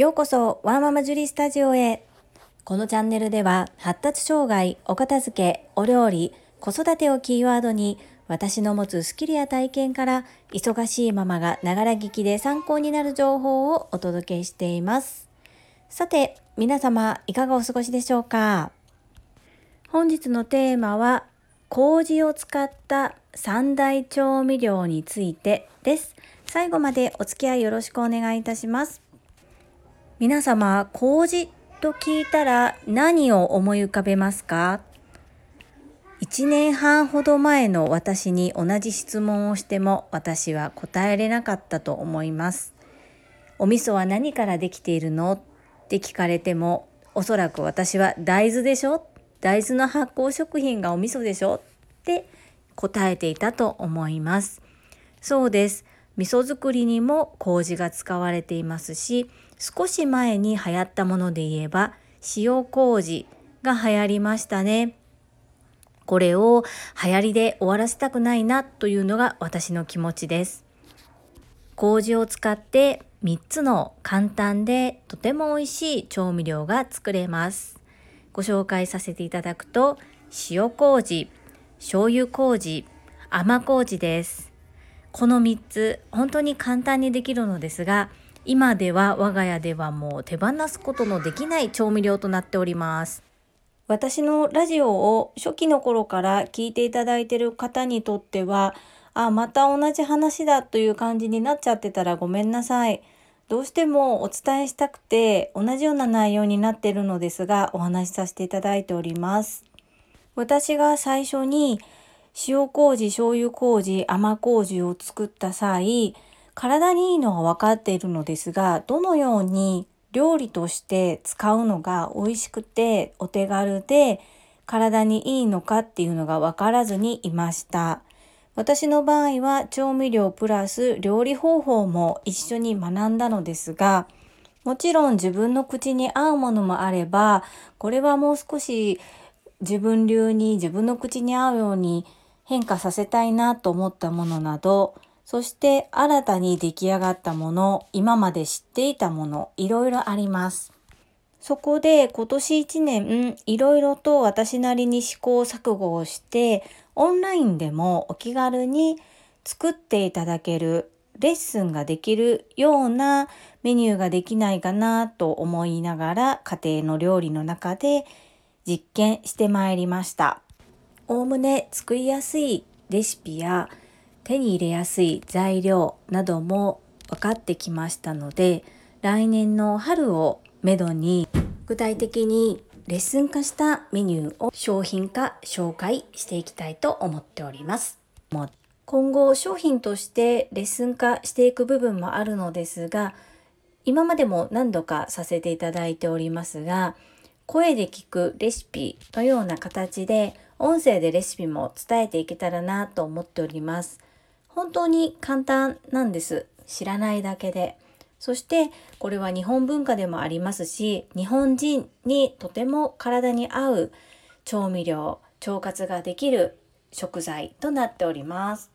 ようこそワーママジュリスタジオへ。このチャンネルでは発達障害、お片付け、お料理、子育てをキーワードに私の持つスキルや体験から忙しいママがながら聞きで参考になる情報をお届けしています。さて、皆様いかがお過ごしでしょうか？本日のテーマは麹を使った三大調味料についてです。最後までお付き合いよろしくお願いいたします。皆様、麹と聞いたら何を思い浮かべますか？1年半ほど前の私に同じ質問をしても私は答えれなかったと思います。お味噌は何からできているの？って聞かれてもおそらく私は大豆でしょ？大豆の発酵食品がお味噌でしょ？って答えていたと思います。そうです。味噌作りにも麹が使われていますし少し前に流行ったもので言えば塩麹が流行りましたね。これを流行りで終わらせたくないなというのが私の気持ちです。麹を使って3つの簡単でとても美味しい調味料が作れます。ご紹介させていただくと塩麹、醤油麹、甘麹です。この3つ本当に簡単にできるのですが今では我が家ではもう手放すことのできない調味料となっております。私のラジオを初期の頃から聞いていただいている方にとっては、あ、また同じ話だという感じになっちゃってたらごめんなさい。どうしてもお伝えしたくて同じような内容になっているのですがお話しさせていただいております。私が最初に塩麹、醤油麹、甘麹を作った際、体にいいのは分かっているのですが、どのように料理として使うのが美味しくてお手軽で体にいいのかっていうのが分からずにいました。私の場合は調味料プラス料理方法も一緒に学んだのですが、もちろん自分の口に合うものもあれば、これはもう少し自分流に自分の口に合うように変化させたいなと思ったものなど、そして新たに出来上がったもの、今まで知っていたもの、いろいろあります。そこで今年1年、いろいろと私なりに試行錯誤をして、オンラインでもお気軽に作っていただけるレッスンができるようなメニューができないかなと思いながら家庭の料理の中で実験してまいりました。おおむね作りやすいレシピや手に入れやすい材料なども分かってきましたので来年の春をめどに具体的にレッスン化したメニューを商品化紹介していきたいと思っております。今後商品としてレッスン化していく部分もあるのですが今までも何度かさせていただいておりますが声で聞くレシピのような形で音声でレシピも伝えていけたらなと思っております。本当に簡単なんです。知らないだけで。そしてこれは日本文化でもありますし、日本人にとても体に合う調味料、腸活ができる食材となっております。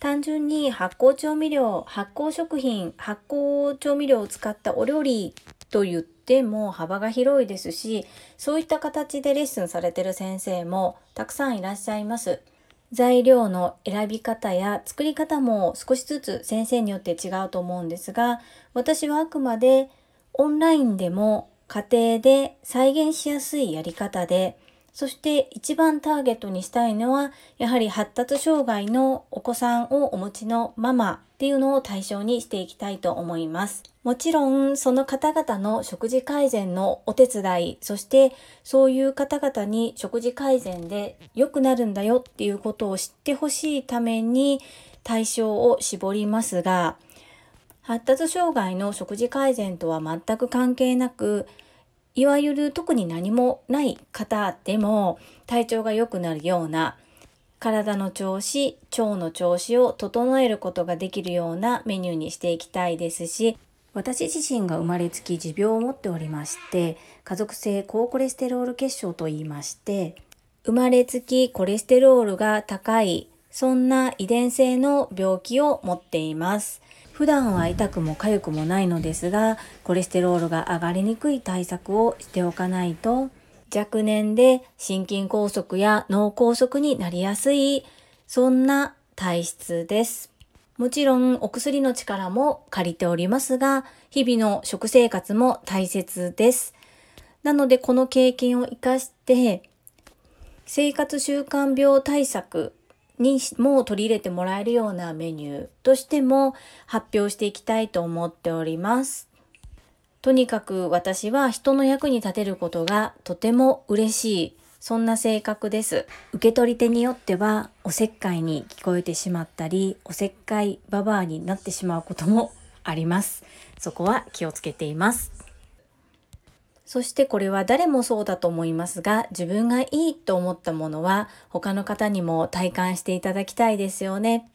単純に発酵調味料、発酵食品、発酵調味料を使ったお料理と言っても幅が広いですし、そういった形でレッスンされてる先生もたくさんいらっしゃいます。材料の選び方や作り方も少しずつ先生によって違うと思うんですが私はあくまでオンラインでも家庭で再現しやすいやり方でそして一番ターゲットにしたいのはやはり発達障害のお子さんをお持ちのママっていうのを対象にしていきたいと思います。もちろんその方々の食事改善のお手伝い、そしてそういう方々に食事改善で良くなるんだよっていうことを知ってほしいために対象を絞りますが、発達障害の食事改善とは全く関係なく、いわゆる特に何もない方でも体調が良くなるような体の調子、腸の調子を整えることができるようなメニューにしていきたいですし、私自身が生まれつき持病を持っておりまして、家族性高コレステロール血症と言いまして、生まれつきコレステロールが高い、そんな遺伝性の病気を持っています。普段は痛くも痒くもないのですがコレステロールが上がりにくい対策をしておかないと若年で心筋梗塞や脳梗塞になりやすいそんな体質です。もちろんお薬の力も借りておりますが日々の食生活も大切です。なのでこの経験を活かして生活習慣病対策にも取り入れてもらえるようなメニューとしても発表していきたいと思っております。とにかく私は人の役に立てることがとても嬉しい、そんな性格です。受け取り手によってはおせっかいに聞こえてしまったり、おせっかいババアになってしまうこともあります。そこは気をつけています。そしてこれは誰もそうだと思いますが、自分がいいと思ったものは他の方にも体感していただきたいですよね。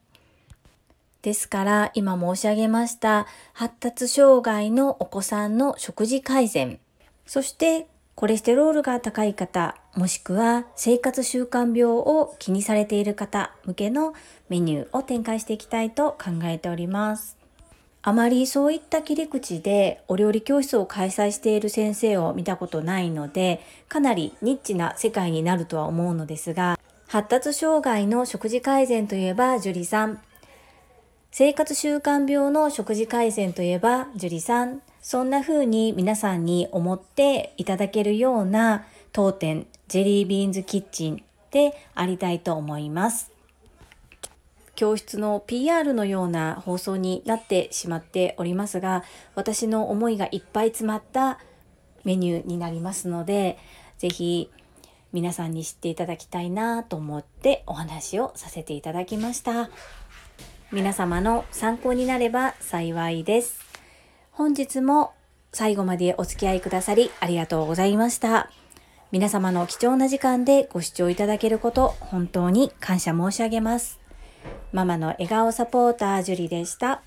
ですから今申し上げました発達障害のお子さんの食事改善、そしてコレステロールが高い方、もしくは生活習慣病を気にされている方向けのメニューを展開していきたいと考えております。あまりそういった切り口でお料理教室を開催している先生を見たことないので、かなりニッチな世界になるとは思うのですが、発達障害の食事改善といえば樹里さん、生活習慣病の食事改善といえば樹里さん、そんな風に皆さんに思っていただけるような当店ジェリービーンズキッチンでありたいと思います。教室の PR のような放送になってしまっておりますが私の思いがいっぱい詰まったメニューになりますので是非皆さんに知っていただきたいなと思ってお話をさせていただきました。皆様の参考になれば幸いです。本日も最後までお付き合いくださりありがとうございました。皆様の貴重な時間でご視聴いただけること本当に感謝申し上げます。ママの笑顔サポータージュリでした。